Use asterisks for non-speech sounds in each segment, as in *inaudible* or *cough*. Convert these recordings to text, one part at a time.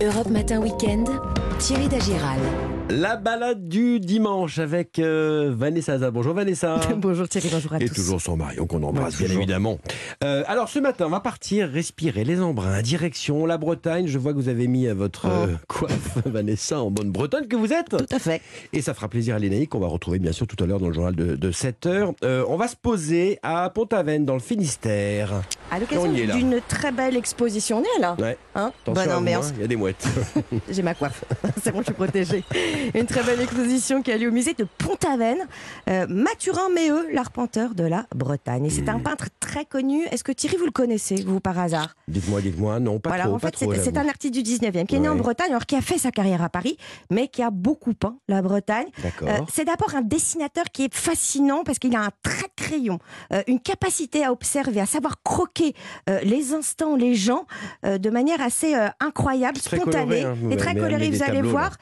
Europe Matin Weekend, Thierry Dagiral. La balade du dimanche avec euh, Vanessa. Bonjour Vanessa. *laughs* bonjour Thierry, bonjour à Et tous. toujours son Marion qu'on embrasse Ouais, bien évidemment. Euh, alors ce matin, on va partir respirer les embruns, direction la Bretagne. Je vois que vous avez mis euh, votre euh, coiffe *laughs* Vanessa en bonne Bretonne que vous êtes. Tout à fait. Et ça fera plaisir à Lénaïque qu'on va retrouver bien sûr tout à l'heure dans le journal de, de 7h. on va se poser à Pont-Aven dans le Finistère. À l'occasion d'une très belle exposition, on est là. Ouais. Hein? Attention hein, il y a des mouettes. *laughs* J'ai ma coiffe. C'est bon, je suis protégée. Une très belle exposition qui a lieu au musée de Pont-Aven. Euh, Mathurin Méheux, l'arpenteur de la Bretagne. Et c'est Mmh. un peintre très connu. Est-ce que Thierry, vous le connaissez, vous, par hasard? Dites-moi, dites-moi, non, pas Voilà, trop. en fait, c'est- un artiste du 19e qui est né en. Bretagne, alors qui a fait sa carrière à Paris, mais qui a beaucoup peint la Bretagne. Euh, c'est d'abord un dessinateur qui est fascinant parce qu'il a un trait crayon, euh, une capacité à observer, à savoir croquer euh, les instants, les gens, de manière assez incroyable, spontanée coloré, hein, et très colorée. Vous allez voir,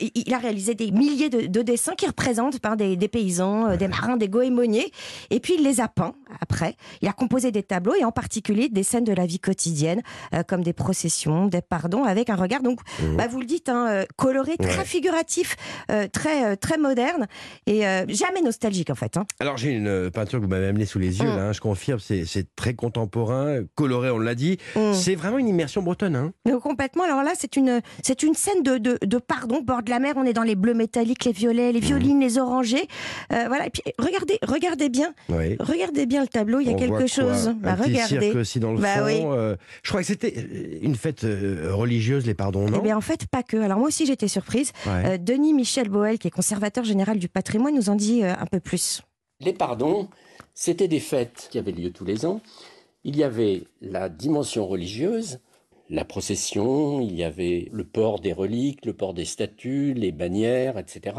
il, a réalisé des milliers de, de dessins qui représentent par des, des paysans, des marins, des goémoniers, et puis il les a peints après. Il a composé des tableaux et en particulier des scènes de la vie quotidienne, euh, comme des processions, des pardons, avec un regard donc, bah, vous le dites, hein, euh, coloré, très Mmh. Ouais. figuratif, euh, très très moderne et euh, jamais nostalgique en fait. hein. Alors j'ai une peinture que vous m'avez amenée sous les yeux, Mm. là, hein, je confirme, c'est très contemporain, coloré, on l'a dit. Mm. C'est vraiment une immersion bretonne. Hein. Complètement. Alors là, c'est une, une scène de, de, de pardon, bord de la mer. On est dans les bleus métalliques, les violets, Mmh. les violines, les orangés. Voilà. Et puis regardez, regardez bien, Oui. regardez bien le tableau. Il y a On voit quelque quoi chose. Un Bah, petit regardez. cirque aussi dans le Bah fond. oui. euh, je crois que c'était euh, une fête euh, religieuse, les pardons, non? Eh bien, en fait, pas que. Alors moi aussi, j'étais surprise. Ouais. Euh, Denis Michel Boel, qui est conservateur général du patrimoine, nous en dit euh, un peu plus. Les pardons, c'était des fêtes qui avaient lieu tous les ans. Il y avait la dimension religieuse, la procession, il y avait le port des reliques, le port des statues, les bannières, etc.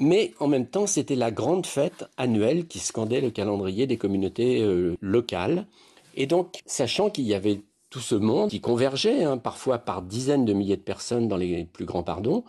Mais en même temps, c'était la grande fête annuelle qui scandait le calendrier des communautés euh, locales. Et donc, sachant qu'il y avait tout ce monde qui convergeait, hein, parfois par dizaines de milliers de personnes dans les plus grands pardons,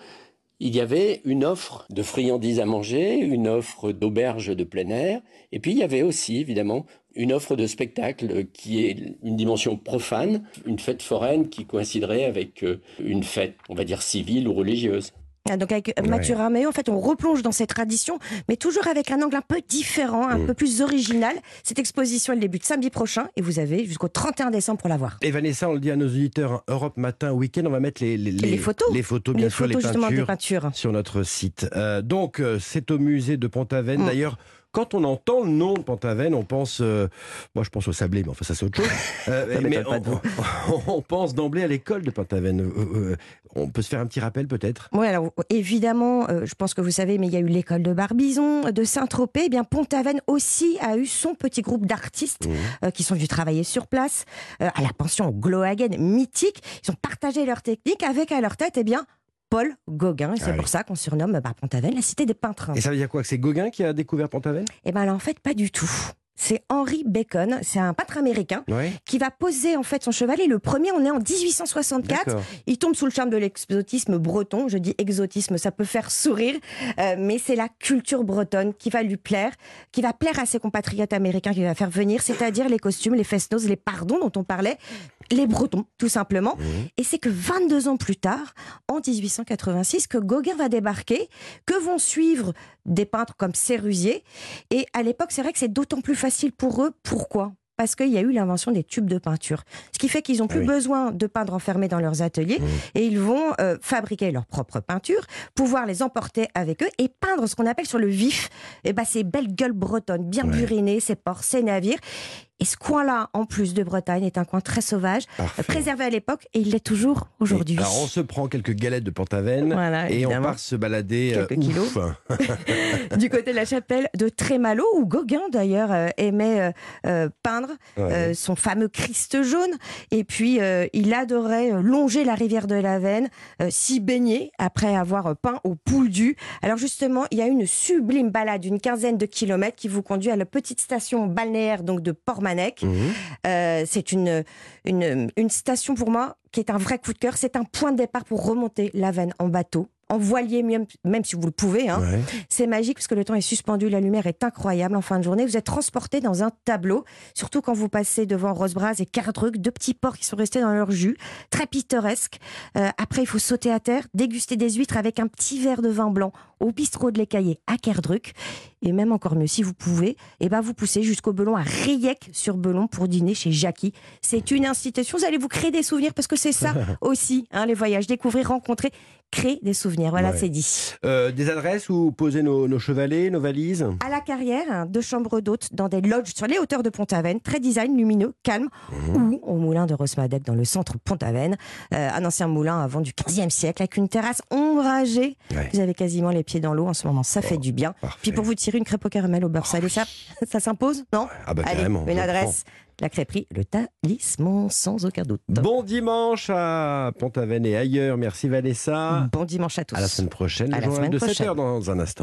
il y avait une offre de friandises à manger, une offre d'auberge de plein air, et puis il y avait aussi évidemment une offre de spectacle qui est une dimension profane, une fête foraine qui coïnciderait avec euh, une fête, on va dire civile ou religieuse. Ah, Donc avec euh, Mathieu Rameau, en fait, on replonge dans ces traditions, mais toujours avec un angle un peu différent, un Mm. peu plus original. Cette exposition, elle débute samedi prochain et vous avez jusqu'au 31 décembre pour la voir. Et Vanessa, on le dit à nos auditeurs, Europe Matin, Week-end, on va mettre les, les, Les photos. les photos, bien les sûr, photos les justement des peintures peintures. sur notre site. Euh, donc, euh, c'est au musée de Pont-Aven. Mm. D'ailleurs, quand on entend le nom de Pont-Aven, on pense, euh, moi je pense au sablé, mais enfin ça c'est autre chose. *laughs* Euh, mais on, on pense d'emblée à l'école de Pont-Aven. Euh, euh, on peut se faire un petit rappel peut-être? Oui, alors évidemment, euh, je pense que vous savez, mais il y a eu l'école de Barbizon, de Saint-Tropez. Eh bien, Pont-Aven aussi a eu son petit groupe d'artistes Mmh. euh, qui sont venus travailler sur place, euh, à la pension Glohagen mythique. Ils ont partagé leurs techniques avec à leur tête, eh bien, Paul Gauguin. Et c'est Ah pour ça qu'on surnomme bah, la cité des peintres. Et ça veut dire quoi Que c'est Gauguin qui a découvert Pont-Aven Eh bien, en fait, pas du tout. C'est Henry Bacon, c'est un peintre américain qui va poser en fait son chevalet. Le premier, on est en 1864. D'accord. Il tombe sous le charme de l'exotisme breton. Je dis exotisme, ça peut faire sourire, euh, mais c'est la culture bretonne qui va lui plaire, qui va plaire à ses compatriotes américains, qui va faire venir, c'est-à-dire les costumes, les fest-noz, les pardons dont on parlait, les bretons, tout simplement. Mmh. Et c'est que 22 ans plus tard, en 1886, que Gauguin va débarquer, que vont suivre des peintres comme Sérusier. Et à l'époque, c'est vrai que c'est d'autant plus facile pour eux. Pourquoi? Parce qu'il y a eu l'invention des tubes de peinture. Ce qui fait qu'ils n'ont Ah plus oui. besoin de peindre enfermés dans leurs ateliers Mmh. et ils vont euh, fabriquer leur propre peinture, pouvoir les emporter avec eux et peindre ce qu'on appelle sur le vif eh ben, ces belles gueules bretonnes, bien Ouais. burinées, ces ports, ces navires. Et ce coin-là, en plus de Bretagne, est un coin très sauvage, Parfait. préservé à l'époque et il l'est toujours aujourd'hui. Alors on se prend quelques galettes de Pont-Aven Voilà, et on part se balader Quelques euh, kilos. *laughs* du côté de la chapelle de Trémalo, où Gauguin d'ailleurs euh, aimait euh, peindre Ouais. son fameux Christ jaune. Et puis il adorait longer la rivière de la Veine, s'y baigner après avoir peint au Pouldu. Alors justement, il y a une sublime balade d'une quinzaine de kilomètres qui vous conduit à la petite station balnéaire donc de Port-Manec. Mhm. Euh, c'est une, une, une station pour moi qui est un vrai coup de cœur. C'est un point de départ pour remonter la Veine en bateau en voilier, même, même si vous le pouvez. Hein. Ouais. C'est magique parce que le temps est suspendu, la lumière est incroyable en fin de journée. Vous êtes transporté dans un tableau, surtout quand vous passez devant Rosebras et Cardruc, deux petits porcs qui sont restés dans leur jus, très pittoresque. Euh, après, il faut sauter à terre, déguster des huîtres avec un petit verre de vin blanc au bistrot de l'Écaillé à Cardruc. Et même encore mieux, si vous pouvez, eh ben vous poussez jusqu'au Belon à Riec sur Belon pour dîner chez Jackie. C'est une institution, vous allez vous créer des souvenirs parce que c'est ça *laughs* aussi, hein, les voyages, découvrir, rencontrer, créer des souvenirs. Voilà, Ouais. c'est dit. Euh, des adresses où poser nos, nos chevalets, nos valises? À la carrière, hein, deux chambres d'hôtes dans des lodges sur les hauteurs de Pont-Aven, très design, lumineux, calme, ou au moulin de Rosmadec dans le centre Pont-Aven, euh, un ancien moulin avant du 15e siècle avec une terrasse ombragée. Ouais. Vous avez quasiment les pieds dans l'eau en ce moment, ça fait du bien. Parfait. Puis pour vous tirer une crêpe au caramel au beurre salé, ça, ça s'impose, non? Ah bah Allez, carrément. une adresse, la crêperie, le talisman, sans aucun doute. Bon dimanche à Pont-Aven et ailleurs. Merci Vanessa. Bon dimanche à tous. À la semaine prochaine. À la semaine de prochaine. 7h dans un instant.